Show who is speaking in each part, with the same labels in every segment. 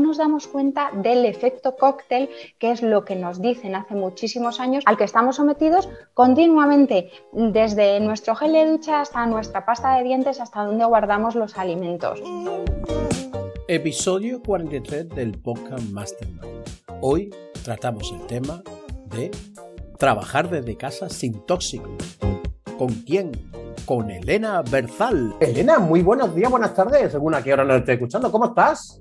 Speaker 1: no nos damos cuenta del efecto cóctel, que es lo que nos dicen hace muchísimos años, al que estamos sometidos continuamente, desde nuestro gel de ducha hasta nuestra pasta de dientes, hasta donde guardamos los alimentos.
Speaker 2: Episodio 43 del podcast Mastermind. Hoy tratamos el tema de trabajar desde casa sin tóxico. ¿Con quién? Con Elena Berzal. Elena, muy buenos días, buenas tardes, según a qué hora nos esté escuchando. ¿Cómo estás?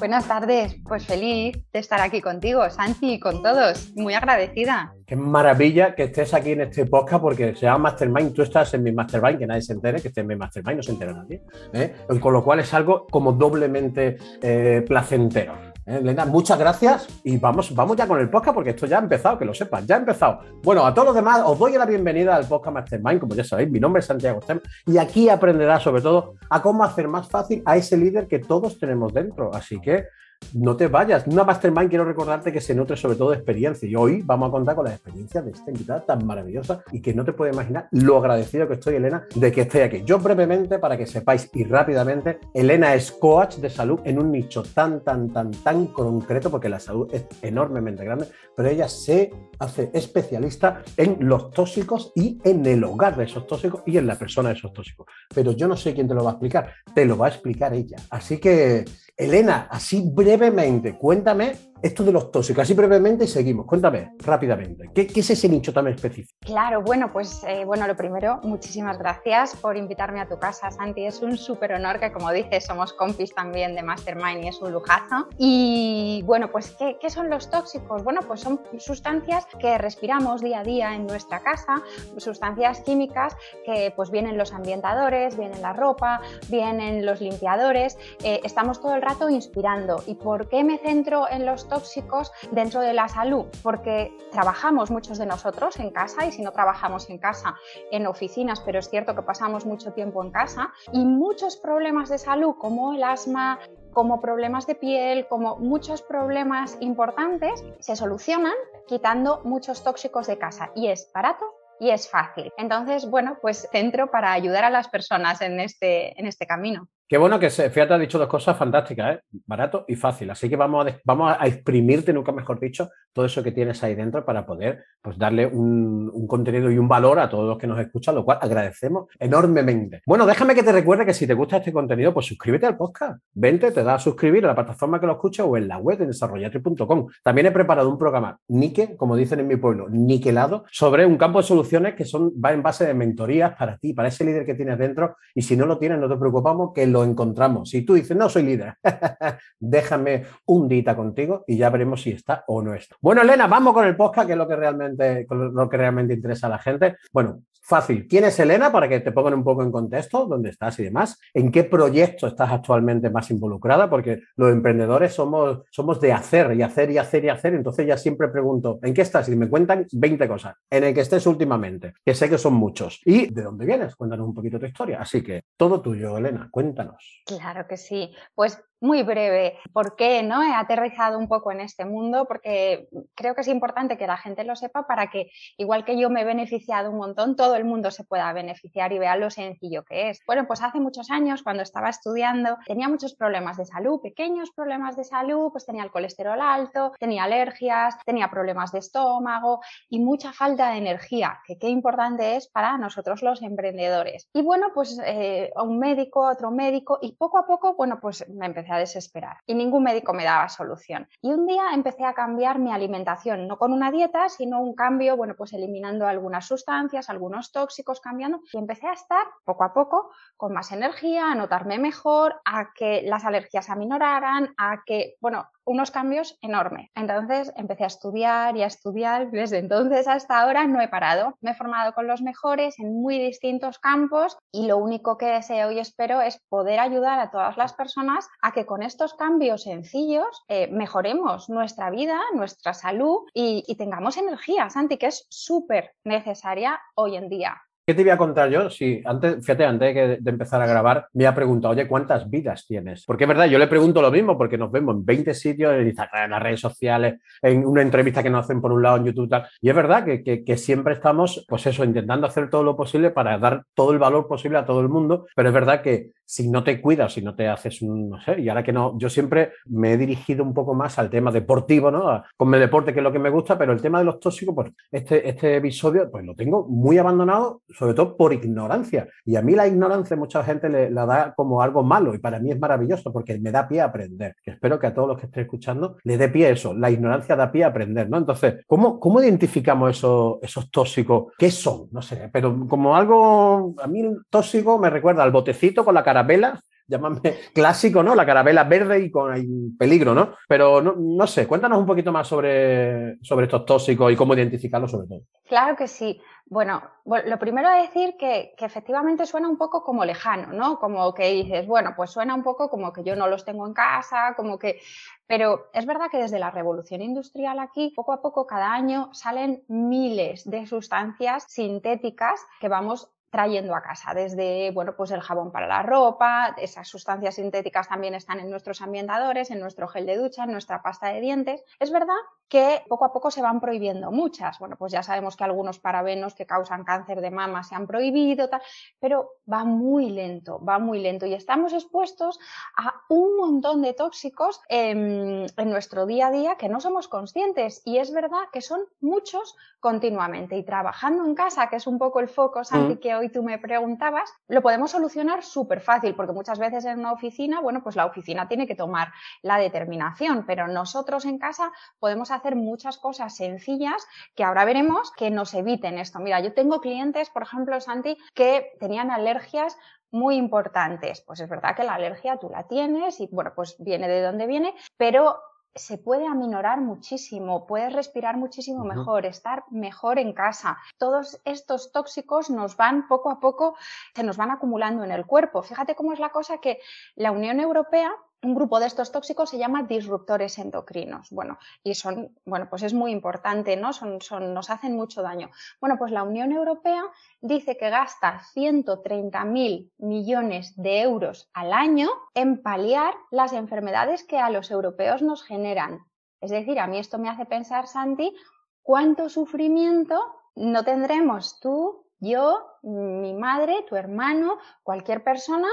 Speaker 1: Buenas tardes, pues feliz de estar aquí contigo, Santi, y con todos. Muy agradecida.
Speaker 2: Qué maravilla que estés aquí en este podcast porque se llama Mastermind. Tú estás en mi Mastermind, que nadie se entere que estés en mi Mastermind, no se entera nadie. ¿eh? Con lo cual es algo como doblemente eh, placentero. ¿Eh? Elena, muchas gracias y vamos, vamos ya con el podcast porque esto ya ha empezado, que lo sepas, ya ha empezado. Bueno, a todos los demás os doy la bienvenida al podcast Mastermind, como ya sabéis, mi nombre es Santiago Stem y aquí aprenderás sobre todo a cómo hacer más fácil a ese líder que todos tenemos dentro. Así que no te vayas. Una mastermind quiero recordarte que se nutre sobre todo de experiencia. Y hoy vamos a contar con la experiencia de esta invitada tan maravillosa y que no te puedes imaginar lo agradecido que estoy, Elena, de que esté aquí. Yo brevemente, para que sepáis y rápidamente, Elena es coach de salud en un nicho tan, tan, tan, tan concreto, porque la salud es enormemente grande, pero ella se hace especialista en los tóxicos y en el hogar de esos tóxicos y en la persona de esos tóxicos. Pero yo no sé quién te lo va a explicar, te lo va a explicar ella. Así que, Elena, así brevemente, cuéntame esto de los tóxicos, así brevemente y seguimos. Cuéntame rápidamente, ¿qué, es ese nicho tan específico?
Speaker 1: Claro, bueno, pues eh, bueno, lo primero, muchísimas gracias por invitarme a tu casa, Santi. Es un súper honor que, como dices, somos compis también de Mastermind y es un lujazo. Y bueno, pues ¿qué, ¿qué, son los tóxicos? Bueno, pues son sustancias que respiramos día a día en nuestra casa, sustancias químicas que pues vienen los ambientadores, vienen la ropa, vienen los limpiadores. Eh, estamos todo el rato inspirando. ¿Y por qué me centro en los tóxicos dentro de la salud, porque trabajamos muchos de nosotros en casa y si no trabajamos en casa, en oficinas, pero es cierto que pasamos mucho tiempo en casa y muchos problemas de salud como el asma, como problemas de piel, como muchos problemas importantes, se solucionan quitando muchos tóxicos de casa y es barato y es fácil. Entonces, bueno, pues centro para ayudar a las personas en este, en este camino.
Speaker 2: Qué bueno que se, fíjate, ha dicho dos cosas fantásticas, ¿eh? barato y fácil. Así que vamos a, vamos exprimirte, nunca mejor dicho, todo eso que tienes ahí dentro para poder pues, darle un, contenido y un valor a todos los que nos escuchan, lo cual agradecemos enormemente. Bueno, déjame que te recuerde que si te gusta este contenido, pues suscríbete al podcast. Vente, te da a suscribir a la plataforma que lo escucha o en la web en desarrollate.com. También he preparado un programa Nike, como dicen en mi pueblo, niquelado, sobre un campo de soluciones que son, va en base de mentorías para ti, para ese líder que tienes dentro. Y si no lo tienes, no te preocupamos, que lo encontramos. Si tú dices, no soy líder, déjame un dita contigo y ya veremos si está o no está. Bueno, Elena, vamos con el podcast, que es lo que realmente, lo que realmente interesa a la gente. Bueno, fácil. ¿Quién es Elena? Para que te pongan un poco en contexto, dónde estás y demás. ¿En qué proyecto estás actualmente más involucrada? Porque los emprendedores somos, somos de hacer y hacer y hacer y hacer. Entonces ya siempre pregunto, ¿en qué estás? Y me cuentan 20 cosas. En el que estés últimamente, que sé que son muchos. ¿Y de dónde vienes? Cuéntanos un poquito tu historia. Así que todo tuyo, Elena, cuéntanos.
Speaker 1: Claro que sí. Pues muy breve. ¿Por qué no? He aterrizado un poco en este mundo porque creo que es importante que la gente lo sepa para que, igual que yo me he beneficiado un montón, todo el mundo se pueda beneficiar y vea lo sencillo que es. Bueno, pues hace muchos años, cuando estaba estudiando, tenía muchos problemas de salud, pequeños problemas de salud, pues tenía el colesterol alto, tenía alergias, tenía problemas de estómago y mucha falta de energía, que qué importante es para nosotros los emprendedores. Y bueno, pues eh, un médico, otro médico y poco a poco, bueno, pues me empecé a desesperar y ningún médico me daba solución. Y un día empecé a cambiar mi alimentación, no con una dieta, sino un cambio, bueno, pues eliminando algunas sustancias, algunos tóxicos, cambiando y empecé a estar poco a poco con más energía, a notarme mejor, a que las alergias aminoraran, a que, bueno, unos cambios enormes. Entonces empecé a estudiar y a estudiar. Desde entonces hasta ahora no he parado. Me he formado con los mejores en muy distintos campos y lo único que deseo y espero es poder ayudar a todas las personas a que con estos cambios sencillos eh, mejoremos nuestra vida, nuestra salud y, y tengamos energía, Santi, que es súper necesaria hoy en día.
Speaker 2: ¿Qué te voy a contar yo? Si antes, fíjate, antes de, empezar a grabar, me ha preguntado, oye, ¿cuántas vidas tienes? Porque es verdad, yo le pregunto lo mismo, porque nos vemos en 20 sitios, en Instagram, en las redes sociales, en una entrevista que nos hacen por un lado en YouTube, tal. Y es verdad que, que, siempre estamos, pues eso, intentando hacer todo lo posible para dar todo el valor posible a todo el mundo, pero es verdad que si no te cuidas, si no te haces un, no sé, y ahora que no, yo siempre me he dirigido un poco más al tema deportivo, ¿no? Con el deporte, que es lo que me gusta, pero el tema de los tóxicos, pues este, este episodio, pues lo tengo muy abandonado, sobre todo por ignorancia. Y a mí la ignorancia mucha gente le, la da como algo malo y para mí es maravilloso porque me da pie a aprender. Espero que a todos los que estén escuchando le dé pie eso. La ignorancia da pie a aprender, ¿no? Entonces, ¿cómo, cómo identificamos esos, esos tóxicos? ¿Qué son? No sé, pero como algo, a mí tóxico me recuerda al botecito con la cara carabela, llámame clásico, ¿no? La carabela verde y con peligro, ¿no? Pero no, sé, cuéntanos un poquito más sobre, sobre estos tóxicos y cómo identificarlos sobre todo.
Speaker 1: Claro que sí. Bueno, lo primero es decir que, que, efectivamente suena un poco como lejano, ¿no? Como que dices, bueno, pues suena un poco como que yo no los tengo en casa, como que... Pero es verdad que desde la revolución industrial aquí, poco a poco, cada año salen miles de sustancias sintéticas que vamos trayendo a casa, desde bueno, pues el jabón para la ropa, esas sustancias sintéticas también están en nuestros ambientadores, en nuestro gel de ducha, en nuestra pasta de dientes. Es verdad que poco a poco se van prohibiendo muchas. Bueno, pues ya sabemos que algunos parabenos que causan cáncer de mama se han prohibido, tal, pero va muy lento, va muy lento y estamos expuestos a un montón de tóxicos en, en nuestro día a día que no somos conscientes y es verdad que son muchos continuamente y trabajando en casa, que es un poco el foco, Santi, mm. que hoy tú me preguntabas, lo podemos solucionar súper fácil, porque muchas veces en una oficina, bueno, pues la oficina tiene que tomar la determinación, pero nosotros en casa podemos hacer muchas cosas sencillas que ahora veremos que nos eviten esto. Mira, yo tengo clientes, por ejemplo, Santi, que tenían alergias muy importantes. Pues es verdad que la alergia tú la tienes y bueno, pues viene de donde viene, pero se puede aminorar muchísimo, puedes respirar muchísimo mejor, estar mejor en casa. Todos estos tóxicos nos van poco a poco, se nos van acumulando en el cuerpo. Fíjate cómo es la cosa que la Unión Europea un grupo de estos tóxicos se llama disruptores endocrinos. Bueno, y son, bueno, pues es muy importante, ¿no? Son, son, nos hacen mucho daño. Bueno, pues la Unión Europea dice que gasta 130.000 millones de euros al año en paliar las enfermedades que a los europeos nos generan. Es decir, a mí esto me hace pensar, Santi, cuánto sufrimiento no tendremos tú, yo, mi madre, tu hermano, cualquier persona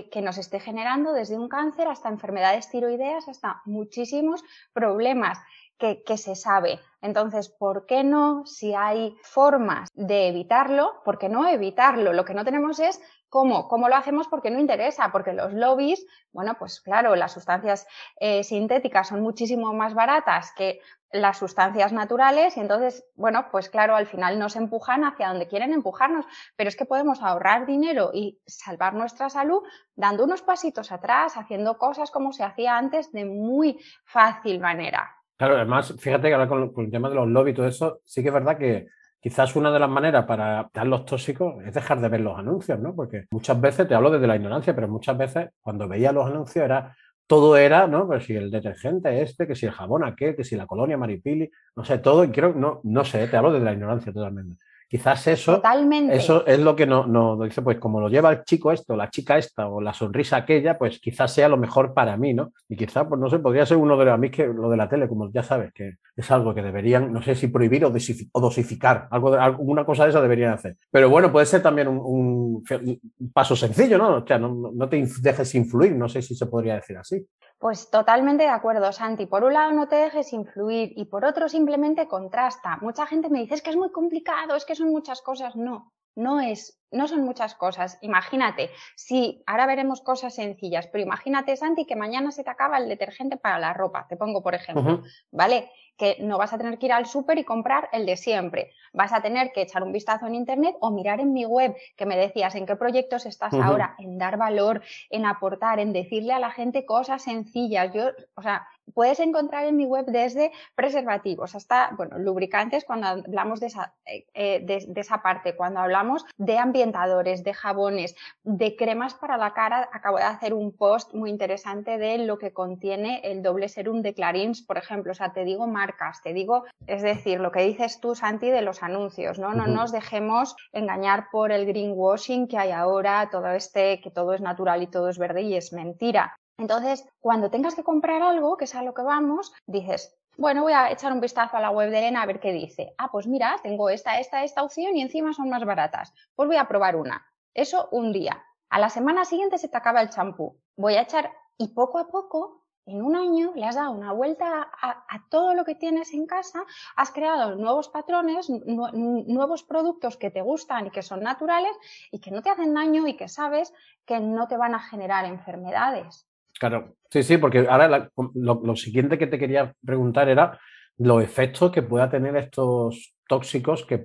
Speaker 1: que, nos esté generando desde un cáncer hasta enfermedades tiroideas, hasta muchísimos problemas que, que, se sabe. Entonces, ¿por qué no, si hay formas de evitarlo, por qué no evitarlo? Lo que no tenemos es ¿Cómo? ¿Cómo lo hacemos? Porque no interesa, porque los lobbies, bueno, pues claro, las sustancias eh, sintéticas son muchísimo más baratas que las sustancias naturales y entonces, bueno, pues claro, al final nos empujan hacia donde quieren empujarnos, pero es que podemos ahorrar dinero y salvar nuestra salud dando unos pasitos atrás, haciendo cosas como se hacía antes de muy fácil manera.
Speaker 2: Claro, además, fíjate que ahora con, con el tema de los lobbies y todo eso, sí que es verdad que Quizás una de las maneras para dar los tóxicos es dejar de ver los anuncios, ¿no? Porque muchas veces, te hablo desde la ignorancia, pero muchas veces cuando veía los anuncios era todo era, ¿no? Pues si el detergente este, que si el jabón aquel, que si la colonia maripili, no sé, todo, y creo, no, no sé, te hablo desde la ignorancia totalmente. Quizás eso, eso es lo que nos no, dice, pues como lo lleva el chico esto, la chica esta o la sonrisa aquella, pues quizás sea lo mejor para mí, ¿no? Y quizás, pues no sé, podría ser uno de los, a mí que lo de la tele, como ya sabes, que es algo que deberían, no sé si prohibir o, dosificar, algo de, alguna cosa de esa deberían hacer. Pero bueno, puede ser también un, paso sencillo, ¿no? O sea, no, no te dejes influir, no sé si se podría decir así.
Speaker 1: Pues totalmente de acuerdo, Santi. Por un lado no te dejes influir y por otro simplemente contrasta. Mucha gente me dice es que es muy complicado, es que son muchas cosas. No, no es, no son muchas cosas. Imagínate, si ahora veremos cosas sencillas, pero imagínate, Santi, que mañana se te acaba el detergente para la ropa. Te pongo por ejemplo, ¿vale? Que no vas a tener que ir al súper y comprar el de siempre. Vas a tener que echar un vistazo en internet o mirar en mi web, que me decías en qué proyectos estás ahora, en dar valor, en aportar, en decirle a la gente cosas sencillas. Yo, o sea, puedes encontrar en mi web desde preservativos hasta, bueno, lubricantes cuando hablamos de esa, eh, eh, de, esa parte, cuando hablamos de ambientadores, de jabones, de cremas para la cara. Acabo de hacer un post muy interesante de lo que contiene el doble serum de Clarins, por ejemplo. O sea, te digo marcas, te digo, es decir, lo que dices tú, Santi, de los anuncios, ¿no? No nos dejemos engañar por el greenwashing que hay ahora, todo este, que todo es natural y todo es verde y es mentira. Entonces, cuando tengas que comprar algo, que es a lo que vamos, dices, bueno, voy a echar un vistazo a la web de Elena a ver qué dice. Ah, pues mira, tengo esta, esta, esta opción y encima son más baratas. Pues voy a probar una. Eso un día. A la semana siguiente se te acaba el champú. Voy a echar y poco a poco, en un año, le has dado una vuelta a, todo lo que tienes en casa, has creado nuevos patrones, nuevos productos que te gustan y que son naturales y que no te hacen daño y que sabes que no te van a generar enfermedades.
Speaker 2: Claro, sí, sí, porque ahora lo, siguiente que te quería preguntar era los efectos que pueda tener estos tóxicos que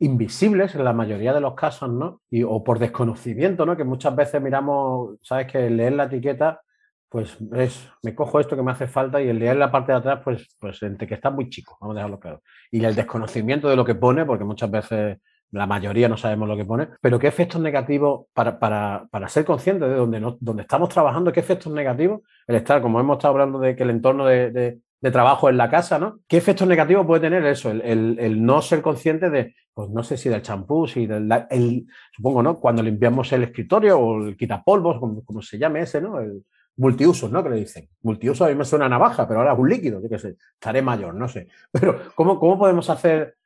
Speaker 2: invisibles en la mayoría de los casos, ¿no? Y, o por desconocimiento, ¿no? Que muchas veces miramos, sabes que leer la etiqueta, pues es, me cojo esto que me hace falta y el leer la parte de atrás, pues, pues entre que está muy chico, vamos a dejarlo claro. Y el desconocimiento de lo que pone, porque muchas veces la mayoría no sabemos lo que pone, pero qué efectos negativos, para, para, para ser conscientes de dónde estamos trabajando, qué efectos negativos, el estar, como hemos estado hablando de que el entorno de, de, trabajo en la casa, ¿no? ¿Qué efectos negativos puede tener eso? El, el, no ser consciente de, pues no sé si del champú, si del, el, supongo, ¿no? Cuando limpiamos el escritorio o el quitapolvos, como, como se llame ese, ¿no? El multiusos, ¿no? Que le dicen. Multiuso a mí me suena navaja, pero ahora es un líquido, yo qué sé, estaré mayor, no sé. Pero, ¿cómo, cómo podemos hacer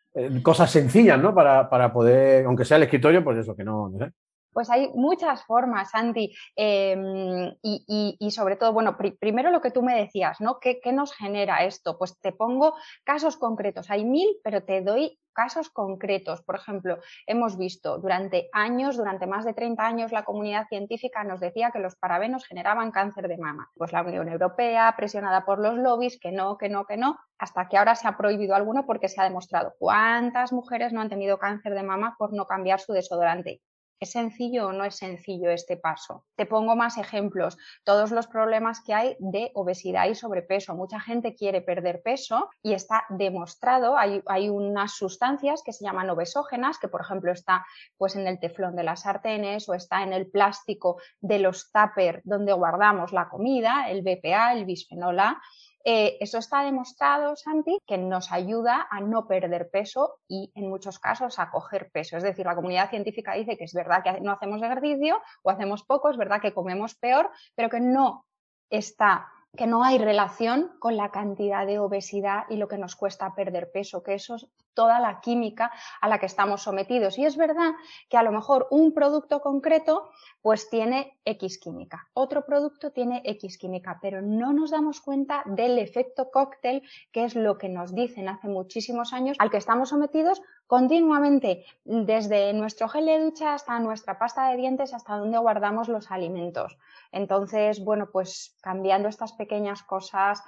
Speaker 2: cosas sencillas, ¿no? Para, para, poder, aunque sea el escritorio, pues eso, que no, no sé.
Speaker 1: Pues hay muchas formas, Santi, em, y, sobre todo, bueno, primero lo que tú me decías, ¿no? ¿Qué, nos genera esto? Pues te pongo casos concretos, hay mil, pero te doy casos concretos. Por ejemplo, hemos visto durante años, durante más de 30 años, la comunidad científica nos decía que los parabenos generaban cáncer de mama. Pues la Unión Europea, presionada por los lobbies, que no, que no, que no, hasta que ahora se ha prohibido alguno porque se ha demostrado cuántas mujeres no han tenido cáncer de mama por no cambiar su desodorante. ¿Es sencillo o no es sencillo este paso? Te pongo más ejemplos. Todos los problemas que hay de obesidad y sobrepeso. Mucha gente quiere perder peso y está demostrado, hay, hay unas sustancias que se llaman obesógenas, que por ejemplo está pues, en el teflón de las sartenes o está en el plástico de los tuppers donde guardamos la comida, el BPA, el bisfenol A eh, eso está demostrado, Santi, que nos ayuda a no perder peso y en muchos casos a coger peso. Es decir, la comunidad científica dice que es verdad que no hacemos ejercicio o hacemos poco, es verdad que comemos peor, pero que no está que no hay relación con la cantidad de obesidad y lo que nos cuesta perder peso, que eso es toda la química a la que estamos sometidos. Y es verdad que a lo mejor un producto concreto pues tiene X química, otro producto tiene X química, pero no nos damos cuenta del efecto cóctel, que es lo que nos dicen hace muchísimos años, al que estamos sometidos continuamente, desde nuestro gel de ducha hasta nuestra pasta de dientes, hasta donde guardamos los alimentos. Entonces, bueno, pues cambiando estas pequeñas cosas,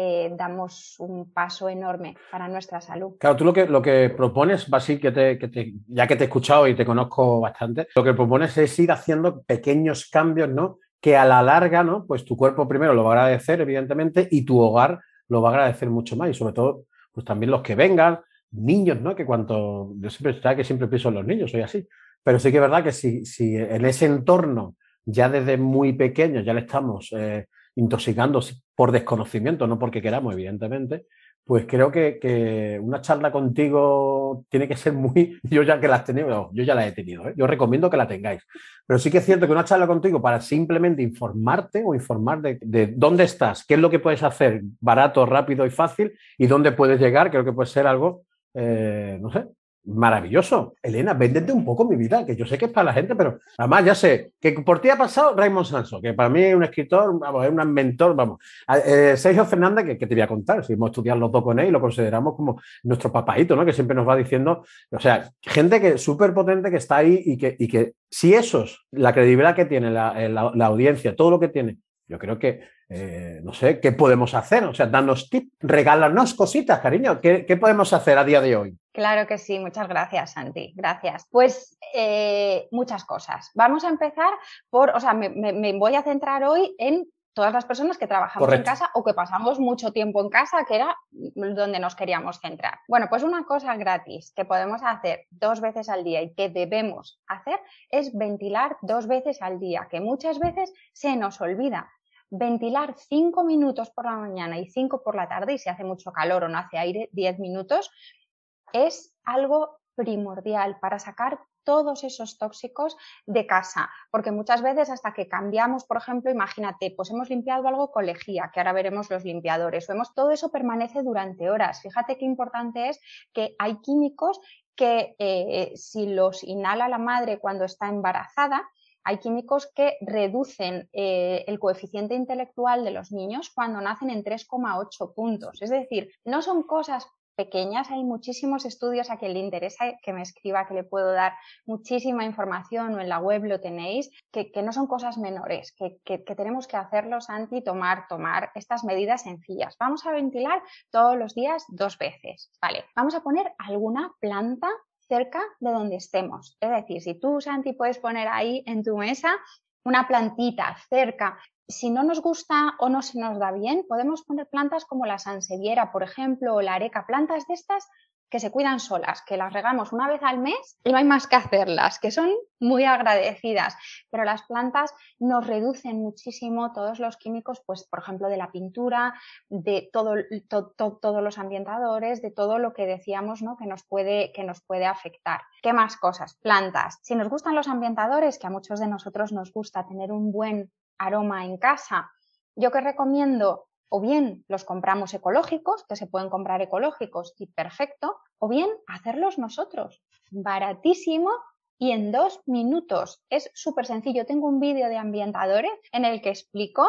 Speaker 1: eh, damos un paso enorme para nuestra salud.
Speaker 2: Claro, tú lo que, lo que propones, Basil, que, te, ya que te he escuchado y te conozco bastante, lo que propones es ir haciendo pequeños cambios, ¿no? Que a la larga, ¿no? Pues tu cuerpo primero lo va a agradecer, evidentemente, y tu hogar lo va a agradecer mucho más. Y sobre todo, pues también los que vengan, niños, ¿no? Que cuanto, yo siempre, que siempre pienso en los niños, soy así. Pero sí que es verdad que si, si en ese entorno ya desde muy pequeños ya le estamos eh, intoxicando por desconocimiento, no porque queramos, evidentemente, pues creo que, una charla contigo tiene que ser muy, yo ya que la has tenido, yo ya la he tenido, ¿eh? yo recomiendo que la tengáis, pero sí que es cierto que una charla contigo para simplemente informarte o informar de, de, dónde estás, qué es lo que puedes hacer barato, rápido y fácil y dónde puedes llegar, creo que puede ser algo, eh, no sé, Maravilloso. Elena, véndete un poco mi vida, que yo sé que es para la gente, pero además ya sé que por ti ha pasado Raymond Sanso, que para mí es un escritor, es un mentor, vamos. Eh, Sergio Fernández, que, te voy a contar, si hemos estudiado los dos con él y lo consideramos como nuestro papaito, ¿no? Que siempre nos va diciendo, o sea, gente que súper potente que está ahí y que, y que si esos, la credibilidad que tiene la, la audiencia, todo lo que tiene, yo creo que, eh, no sé, ¿qué podemos hacer? O sea, danos tips, regálanos cositas, cariño. ¿Qué, podemos hacer a día de hoy?
Speaker 1: Claro que sí, muchas gracias, Santi. Gracias. Pues eh, muchas cosas. Vamos a empezar por, o sea, me, voy a centrar hoy en todas las personas que trabajamos en casa o que pasamos mucho tiempo en casa, que era donde nos queríamos centrar. Bueno, pues una cosa gratis que podemos hacer dos veces al día y que debemos hacer es ventilar dos veces al día, que muchas veces se nos olvida. Ventilar cinco minutos por la mañana y cinco por la tarde, y si hace mucho calor o no hace aire, diez minutos, es algo primordial para sacar todos esos tóxicos de casa, porque muchas veces hasta que cambiamos, por ejemplo, imagínate, pues hemos limpiado algo con lejía, que ahora veremos los limpiadores, vemos todo eso permanece durante horas. Fíjate qué importante es que hay químicos que eh, si los inhala la madre cuando está embarazada, hay químicos que reducen eh, el coeficiente intelectual de los niños cuando nacen en 3,8 puntos. Es decir, no son cosas pequeñas. Hay muchísimos estudios a quien le interesa que me escriba, que le puedo dar muchísima información o en la web lo tenéis, que, no son cosas menores, que, que, tenemos que hacerlos anti tomar, tomar estas medidas sencillas. Vamos a ventilar todos los días dos veces. Vale, vamos a poner alguna planta cerca de donde estemos. Es decir, si tú, Santi, puedes poner ahí en tu mesa una plantita cerca si no nos gusta o no se nos da bien, podemos poner plantas como la sanseviera, por ejemplo, o la areca, plantas de estas que se cuidan solas, que las regamos una vez al mes y no hay más que hacerlas, que son muy agradecidas. Pero las plantas nos reducen muchísimo todos los químicos, pues por ejemplo de la pintura, de todo, todos los ambientadores, de todo lo que decíamos ¿no? que, nos puede, que nos puede afectar. ¿Qué más cosas? Plantas. Si nos gustan los ambientadores, que a muchos de nosotros nos gusta tener un buen aroma en casa. Yo que recomiendo o bien los compramos ecológicos, que se pueden comprar ecológicos y perfecto, o bien hacerlos nosotros, baratísimo y en dos minutos. Es súper sencillo. Tengo un vídeo de ambientadores en el que explico,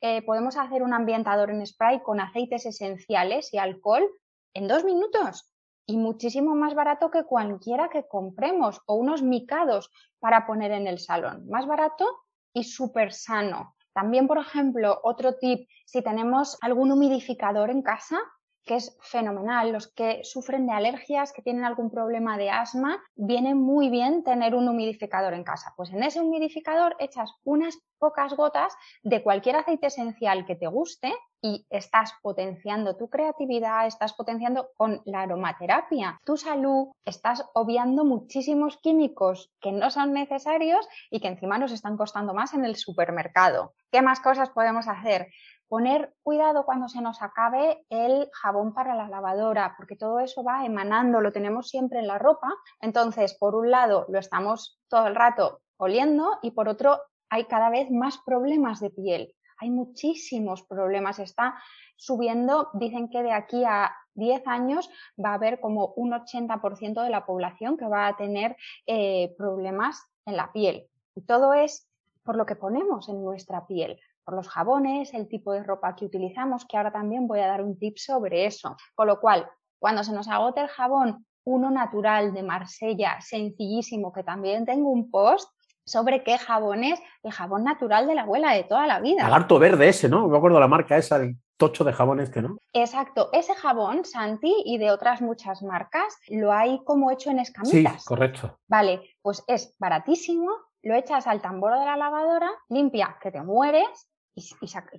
Speaker 1: eh, podemos hacer un ambientador en spray con aceites esenciales y alcohol en dos minutos y muchísimo más barato que cualquiera que compremos o unos micados para poner en el salón. Más barato y súper sano. También, por ejemplo, otro tip, si tenemos algún humidificador en casa, que es fenomenal. Los que sufren de alergias, que tienen algún problema de asma, viene muy bien tener un humidificador en casa. Pues en ese humidificador echas unas pocas gotas de cualquier aceite esencial que te guste y estás potenciando tu creatividad, estás potenciando con la aromaterapia tu salud, estás obviando muchísimos químicos que no son necesarios y que encima nos están costando más en el supermercado. ¿Qué más cosas podemos hacer? Poner cuidado cuando se nos acabe el jabón para la lavadora, porque todo eso va emanando, lo tenemos siempre en la ropa. Entonces, por un lado, lo estamos todo el rato oliendo y por otro, hay cada vez más problemas de piel. Hay muchísimos problemas. Está subiendo, dicen que de aquí a 10 años va a haber como un 80% de la población que va a tener eh, problemas en la piel. Y todo es por lo que ponemos en nuestra piel por los jabones, el tipo de ropa que utilizamos, que ahora también voy a dar un tip sobre eso. Con lo cual, cuando se nos agote el jabón, uno natural de Marsella, sencillísimo, que también tengo un post sobre qué jabones, el jabón natural de la abuela de toda la vida.
Speaker 2: harto verde ese, ¿no? Me acuerdo la marca esa, el tocho de jabón este, ¿no?
Speaker 1: Exacto, ese jabón, Santi, y de otras muchas marcas, lo hay como hecho en escamitas.
Speaker 2: Sí, correcto.
Speaker 1: Vale, pues es baratísimo, lo echas al tambor de la lavadora, limpia que te mueres y,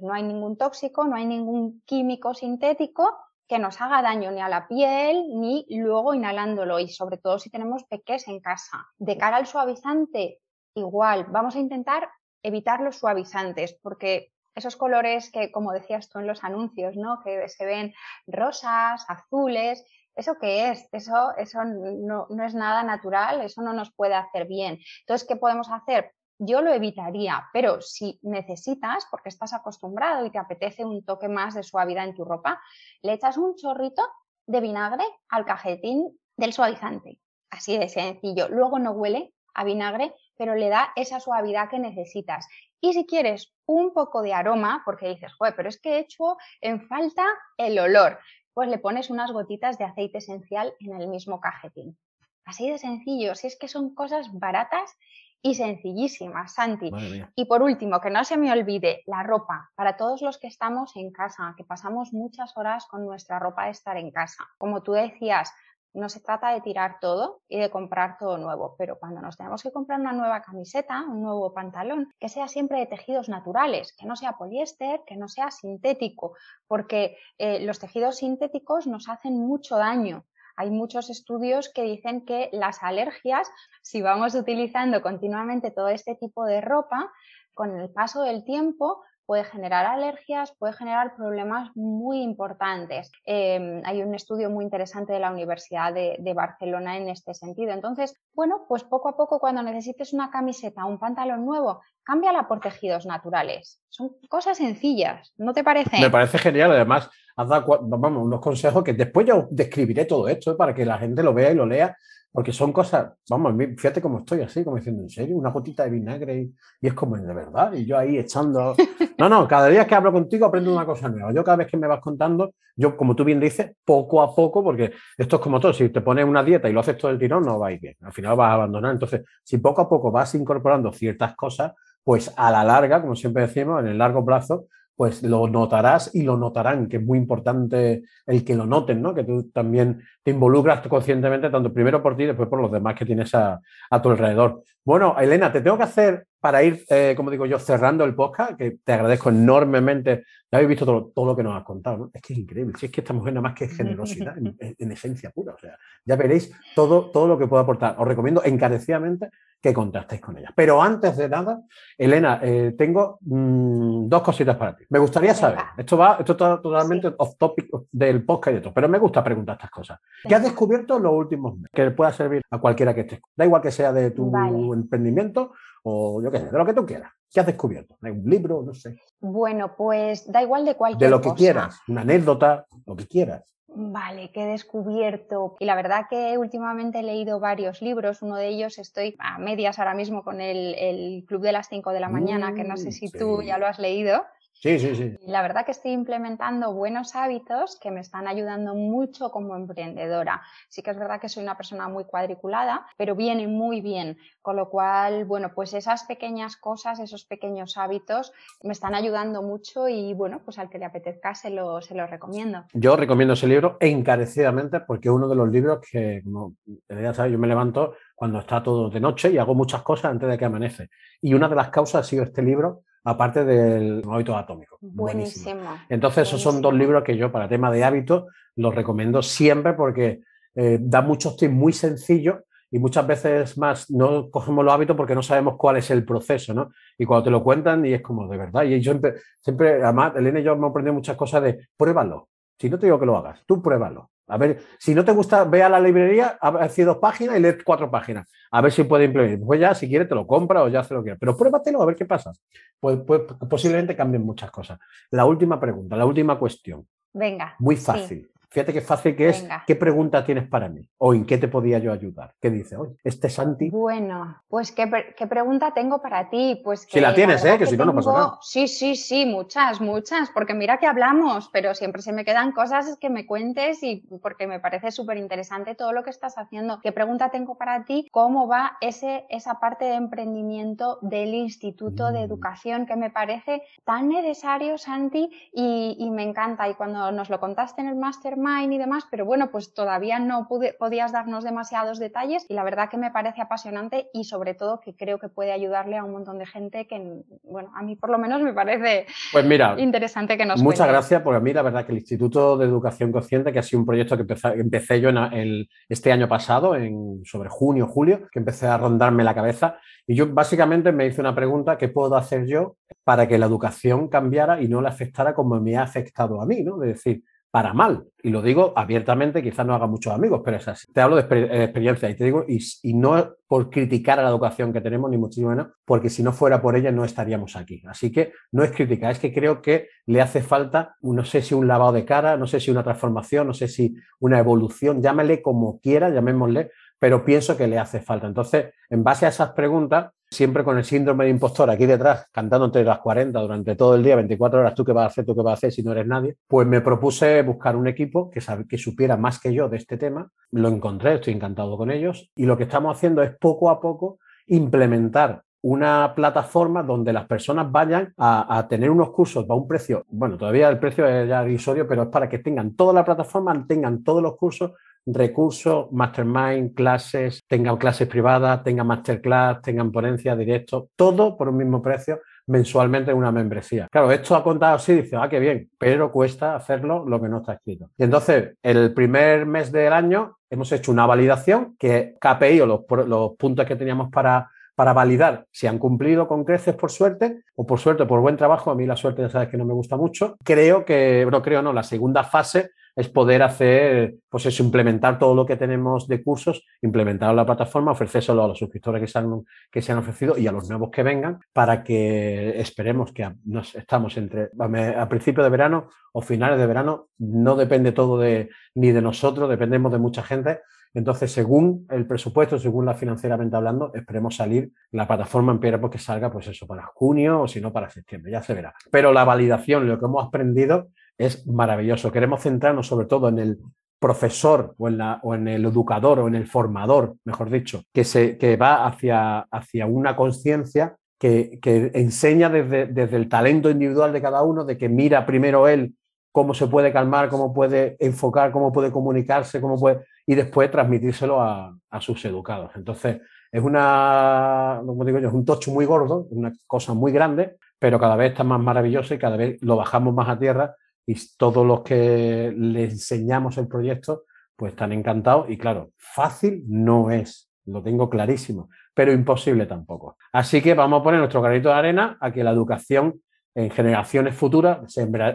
Speaker 1: no hay ningún tóxico, no hay ningún químico sintético que nos haga daño ni a la piel ni luego inhalándolo y sobre todo si tenemos peques en casa. De cara al suavizante, igual, vamos a intentar evitar los suavizantes porque esos colores que, como decías tú en los anuncios, ¿no? Que se ven rosas, azules, ¿eso qué es? Eso, eso no, no es nada natural, eso no nos puede hacer bien. Entonces, ¿qué podemos hacer? Yo lo evitaría, pero si necesitas, porque estás acostumbrado y te apetece un toque más de suavidad en tu ropa, le echas un chorrito de vinagre al cajetín del suavizante. Así de sencillo. Luego no huele a vinagre, pero le da esa suavidad que necesitas. Y si quieres un poco de aroma, porque dices, joder, pero es que he hecho en falta el olor, pues le pones unas gotitas de aceite esencial en el mismo cajetín. Así de sencillo, si es que son cosas baratas y sencillísima, Santi. Y por último, que no se me olvide, la ropa. Para todos los que estamos en casa, que pasamos muchas horas con nuestra ropa de estar en casa. Como tú decías, no se trata de tirar todo y de comprar todo nuevo, pero cuando nos tenemos que comprar una nueva camiseta, un nuevo pantalón, que sea siempre de tejidos naturales, que no sea poliéster, que no sea sintético, porque eh, los tejidos sintéticos nos hacen mucho daño. Hay muchos estudios que dicen que las alergias, si vamos utilizando continuamente todo este tipo de ropa, con el paso del tiempo puede generar alergias, puede generar problemas muy importantes. Em, hay un estudio muy interesante de la Universidad de, Barcelona en este sentido. Entonces, bueno, pues poco a poco cuando necesites una camiseta, un pantalón nuevo, cámbiala por tejidos naturales. Son cosas sencillas, ¿no te parece?
Speaker 2: Me parece genial, además, has dado vamos, unos consejos que después yo describiré todo esto ¿eh? para que la gente lo vea y lo lea porque son cosas, vamos, fíjate cómo estoy así, como diciendo, ¿en serio? Una gotita de vinagre y, es como, de verdad, y yo ahí echando... No, no, cada día que hablo contigo aprendo una cosa nueva. Yo cada vez que me vas contando, yo, como tú bien dices, poco a poco, porque esto es como todo, si te pones una dieta y lo haces todo el tirón, no va a ir bien, al final vas a abandonar. Entonces, si poco a poco vas incorporando ciertas cosas, pues a la larga, como siempre decimos, en el largo plazo, pues lo notarás y lo notarán, que es muy importante el que lo noten, ¿no? Que tú también te involucras conscientemente, tanto primero por ti después por los demás que tienes a, tu alrededor. Bueno, Elena, te tengo que hacer, para ir, eh, como digo yo, cerrando el podcast, que te agradezco enormemente, ya habéis visto todo, lo que nos has contado, ¿no? Es que es increíble, si es que esta mujer nada más que generosidad en, esencia pura, o sea, ya veréis todo, todo lo que puedo aportar. Os recomiendo encarecidamente que contactéis con ella. Pero antes de nada, Elena, eh, tengo mm, dos cositas para ti. Me gustaría saber, esto va, esto está totalmente off topic del podcast y de todo, pero me gusta preguntar estas cosas. ¿Qué has descubierto en los últimos meses que pueda servir a cualquiera que esté? Da igual que sea de tu emprendimiento o yo qué sé, de lo que tú quieras. ¿Qué has descubierto? ¿Hay un libro? No sé.
Speaker 1: Bueno, pues da igual de cualquier
Speaker 2: De lo que quieras, una anécdota, lo que quieras.
Speaker 1: Vale, que he descubierto. Y la verdad que últimamente he leído varios libros. Uno de ellos estoy a medias ahora mismo con el, Club de las 5 de la mañana, que no sé mm, si tú ya lo has leído.
Speaker 2: Sí, sí, sí.
Speaker 1: La verdad que estoy implementando buenos hábitos que me están ayudando mucho como emprendedora. Sí que es verdad que soy una persona muy cuadriculada, pero viene muy bien. Con lo cual, bueno, pues esas pequeñas cosas, esos pequeños hábitos me están ayudando mucho y bueno, pues al que le apetezca se lo, se lo recomiendo.
Speaker 2: Yo recomiendo ese libro encarecidamente porque es uno de los libros que, como ya sabes, yo me levanto cuando está todo de noche y hago muchas cosas antes de que amanece. Y una de las causas ha sido este libro aparte del hábito atómico.
Speaker 1: Buenísimo.
Speaker 2: Entonces, esos son dos libros que yo, para tema de hábitos, los recomiendo siempre porque eh, da muchos tips muy sencillos y muchas veces más no cogemos los hábitos porque no sabemos cuál es el proceso, ¿no? Y cuando te lo cuentan y es como de verdad. Y yo siempre, siempre además, Elena y yo hemos aprendido muchas cosas de pruébalo. Si no te digo que lo hagas, tú pruébalo. A ver, si no te gusta, ve a la librería, hace dos páginas y lee cuatro páginas. A ver si puede implementar. Pues ya, si quiere, te lo compra o ya hace lo que quiera. Pero pruébatelo a ver qué pasa. Pues, pues posiblemente cambien muchas cosas. La última pregunta, la última cuestión.
Speaker 1: Venga.
Speaker 2: Muy fácil. Fíjate qué fácil que es. ¿Qué pregunta tienes para mí? ¿O en qué te podía yo ayudar? ¿Qué dice hoy? Este Santi.
Speaker 1: Bueno, pues ¿qué, pregunta tengo para ti? Pues
Speaker 2: si la tienes, ¿eh? Que, si no, no pasa nada.
Speaker 1: Sí, sí, sí, muchas, muchas. Porque mira que hablamos, pero siempre se me quedan cosas que me cuentes y porque me parece súper interesante todo lo que estás haciendo. ¿Qué pregunta tengo para ti? ¿Cómo va ese, esa parte de emprendimiento del Instituto de mm. Educación que me parece tan necesario, Santi? Y, y me encanta. Y cuando nos lo contaste en el Master y demás, pero bueno, pues todavía no pude, podías darnos demasiados detalles y la verdad que me parece apasionante y sobre todo que creo que puede ayudarle a un montón de gente que, bueno, a mí por lo menos me parece
Speaker 2: pues mira,
Speaker 1: interesante que nos
Speaker 2: Muchas gracias, porque a mí la verdad que el Instituto de Educación Consciente, que ha sido un proyecto que empecé, yo en este año pasado, en, sobre junio, julio, que empecé a rondarme la cabeza y yo básicamente me hice una pregunta, ¿qué puedo hacer yo para que la educación cambiara y no le afectara como me ha afectado a mí? ¿no? De decir, para mal. Y lo digo abiertamente, quizás no haga muchos amigos, pero es así. Te hablo de eh, experiencia y te digo, y, y, no por criticar a la educación que tenemos, ni muchísimo menos, porque si no fuera por ella no estaríamos aquí. Así que no es crítica, es que creo que le hace falta, no sé si un lavado de cara, no sé si una transformación, no sé si una evolución, llámele como quiera, llamémosle, pero pienso que le hace falta. Entonces, en base a esas preguntas, siempre con el síndrome de impostor aquí detrás, cantando entre las 40 durante todo el día, 24 horas, tú qué vas a hacer, tú qué vas a hacer si no eres nadie, pues me propuse buscar un equipo que, que supiera más que yo de este tema. Lo encontré, estoy encantado con ellos y lo que estamos haciendo es poco a poco implementar una plataforma donde las personas vayan a, tener unos cursos a un precio, bueno, todavía el precio es ya irrisorio, pero es para que tengan toda la plataforma, tengan todos los cursos recursos, mastermind, clases, tengan clases privadas, tengan masterclass, tengan ponencias, directos, todo por un mismo precio mensualmente en una membresía. Claro, esto ha contado así, dice, ah, qué bien, pero cuesta hacerlo lo que no está escrito. Y entonces, el primer mes del año hemos hecho una validación que KPI o los, los puntos que teníamos para para validar si han cumplido con creces por suerte o por suerte por buen trabajo. A mí la suerte ya sabes que no me gusta mucho. Creo que, no creo, no, la segunda fase es poder hacer, pues eso, implementar todo lo que tenemos de cursos, implementar en la plataforma, ofrecérselo a los suscriptores que se, han, que se han ofrecido y a los nuevos que vengan para que esperemos que nos estamos entre a principios de verano o finales de verano. No depende todo de, ni de nosotros, dependemos de mucha gente. Entonces, según el presupuesto, según la financieramente hablando, esperemos salir, la plataforma empieza porque salga, pues eso, para junio o si no para septiembre, ya se verá. Pero la validación, lo que hemos aprendido es maravilloso. Queremos centrarnos sobre todo en el profesor o en, la, o en el educador o en el formador, mejor dicho, que, se, que va hacia, hacia una conciencia que, que, enseña desde, desde el talento individual de cada uno, de que mira primero él cómo se puede calmar, cómo puede enfocar, cómo puede comunicarse, cómo puede y después transmitírselo a, a sus educados. Entonces, es una, como digo yo, es un tocho muy gordo, una cosa muy grande, pero cada vez está más maravilloso y cada vez lo bajamos más a tierra y todos los que le enseñamos el proyecto, pues están encantados y claro, fácil no es, lo tengo clarísimo, pero imposible tampoco. Así que vamos a poner nuestro granito de arena a que la educación en generaciones futuras,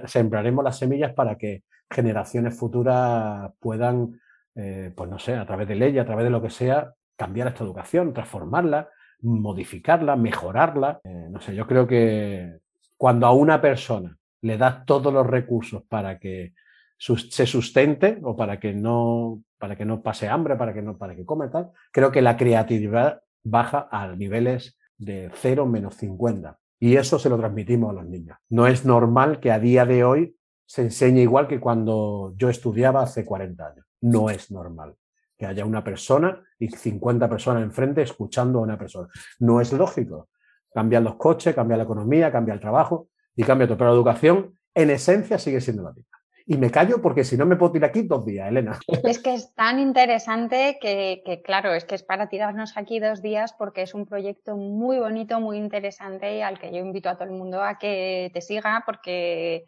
Speaker 2: sembraremos las semillas para que generaciones futuras puedan, eh, pues no sé, a través de ley, a través de lo que sea, cambiar esta educación, transformarla, modificarla, mejorarla. Eh, no sé, yo creo que cuando a una persona le das todos los recursos para que se sustente o para que no, para que no pase hambre, para que no, para que coma tal, creo que la creatividad baja a niveles de 0 menos 50. Y eso se lo transmitimos a los niños. No es normal que a día de hoy se enseñe igual que cuando yo estudiaba hace 40 años. No es normal que haya una persona y 50 personas enfrente escuchando a una persona. No es lógico. Cambian los coches, cambia la economía, cambia el trabajo y cambia todo. Pero la educación, en esencia, sigue siendo la misma. Y me callo porque si no me puedo tirar aquí dos días, Elena.
Speaker 1: Es que es tan interesante que, que, claro, es que es para tirarnos aquí dos días porque es un proyecto muy bonito, muy interesante y al que yo invito a todo el mundo a que te siga porque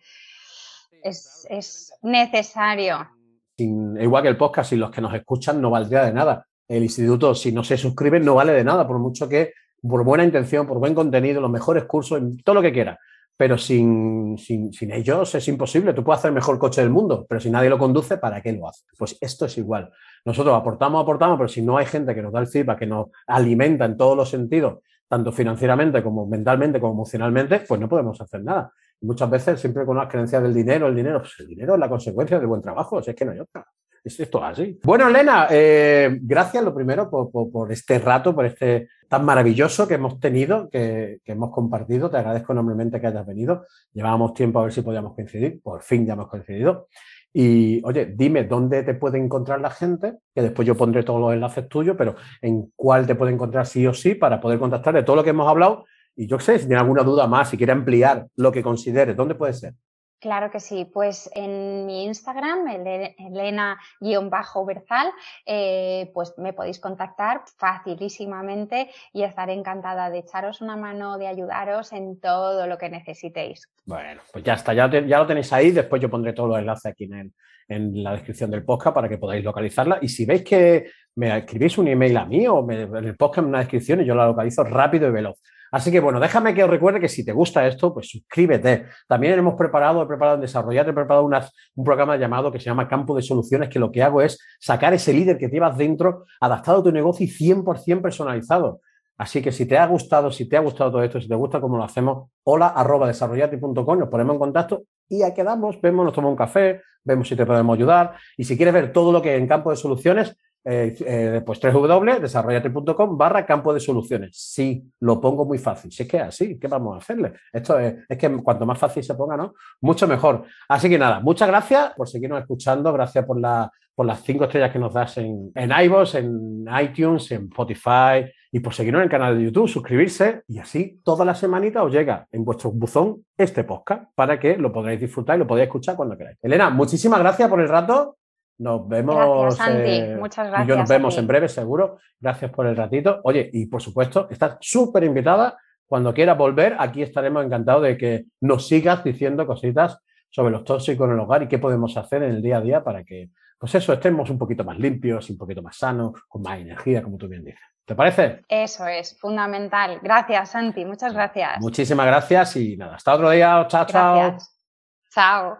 Speaker 1: es, es necesario.
Speaker 2: Sin, igual que el podcast, si los que nos escuchan no valdría de nada. El instituto, si no se suscriben, no vale de nada, por mucho que, por buena intención, por buen contenido, los mejores cursos, todo lo que quiera pero sin, sin, sin, ellos es imposible. Tú puedes hacer el mejor coche del mundo, pero si nadie lo conduce, ¿para qué lo hace? Pues esto es igual. Nosotros aportamos, aportamos, pero si no hay gente que nos da el feedback, que nos alimenta en todos los sentidos, tanto financieramente como mentalmente, como emocionalmente, pues no podemos hacer nada. Muchas veces, siempre con las creencias del dinero, el dinero, pues el dinero es la consecuencia del buen trabajo, si es que no hay otra. Es esto así. Bueno, Elena, eh, gracias lo primero por, por, por, este rato, por este tan maravilloso que hemos tenido, que, que, hemos compartido. Te agradezco enormemente que hayas venido. Llevábamos tiempo a ver si podíamos coincidir. Por fin ya hemos coincidido. Y oye, dime dónde te puede encontrar la gente, que después yo pondré todos los enlaces tuyos, pero en cuál te puede encontrar sí o sí para poder contactar de todo lo que hemos hablado. Y yo sé, si tiene alguna duda más, si quiere ampliar lo que consideres, ¿dónde puede ser?
Speaker 1: Claro que sí, pues en mi Instagram, Elena-Berzal, eh, pues me podéis contactar facilísimamente y estaré encantada de echaros una mano, de ayudaros en todo lo que necesitéis.
Speaker 2: Bueno, pues ya está, ya, te, ya lo tenéis ahí, después yo pondré todos los enlaces aquí en, el, en, la descripción del podcast para que podáis localizarla y si veis que me escribís un email a mí o me, en el podcast en una descripción y yo la localizo rápido y veloz. Así que bueno, déjame que os recuerde que si te gusta esto, pues suscríbete. También hemos preparado, he preparado en desarrollar, he preparado un programa llamado que se llama Campo de Soluciones, que lo que hago es sacar ese líder que llevas dentro, adaptado a tu negocio y 100% personalizado. Así que si te ha gustado, si te ha gustado todo esto, si te gusta cómo lo hacemos, hola arroba desarrollate.com, nos ponemos en contacto y ahí quedamos, vemos, nos tomamos un café, vemos si te podemos ayudar. Y si quieres ver todo lo que en campo de soluciones, eh, eh, pues www.desarrollate.com barra campo de soluciones. Sí, lo pongo muy fácil. Si es que es así, ¿qué vamos a hacerle? Esto es, que cuanto más fácil se ponga, ¿no? Mucho mejor. Así que nada, muchas gracias por seguirnos escuchando, gracias por, la, por las cinco estrellas que nos das en, en en iTunes, en Spotify y por seguirnos en el canal de YouTube, suscribirse y así toda la semanita os llega en vuestro buzón este podcast para que lo podréis disfrutar y lo podáis escuchar cuando queráis. Elena, muchísimas gracias por el rato Nos vemos.
Speaker 1: Gracias, Muchas gracias.
Speaker 2: Y yo nos vemos en breve, seguro. Gracias por el ratito. Oye, y por supuesto, estás súper invitada. Cuando quieras volver, aquí estaremos encantados de que nos sigas diciendo cositas sobre los tóxicos en el hogar y qué podemos hacer en el día a día para que, pues eso, estemos un poquito más limpios, un poquito más sanos, con más energía, como tú bien dices. ¿Te parece?
Speaker 1: Eso es, fundamental. Gracias, Santi. Muchas gracias.
Speaker 2: Muchísimas gracias y nada, hasta otro día. Chao, chao.
Speaker 1: Chao.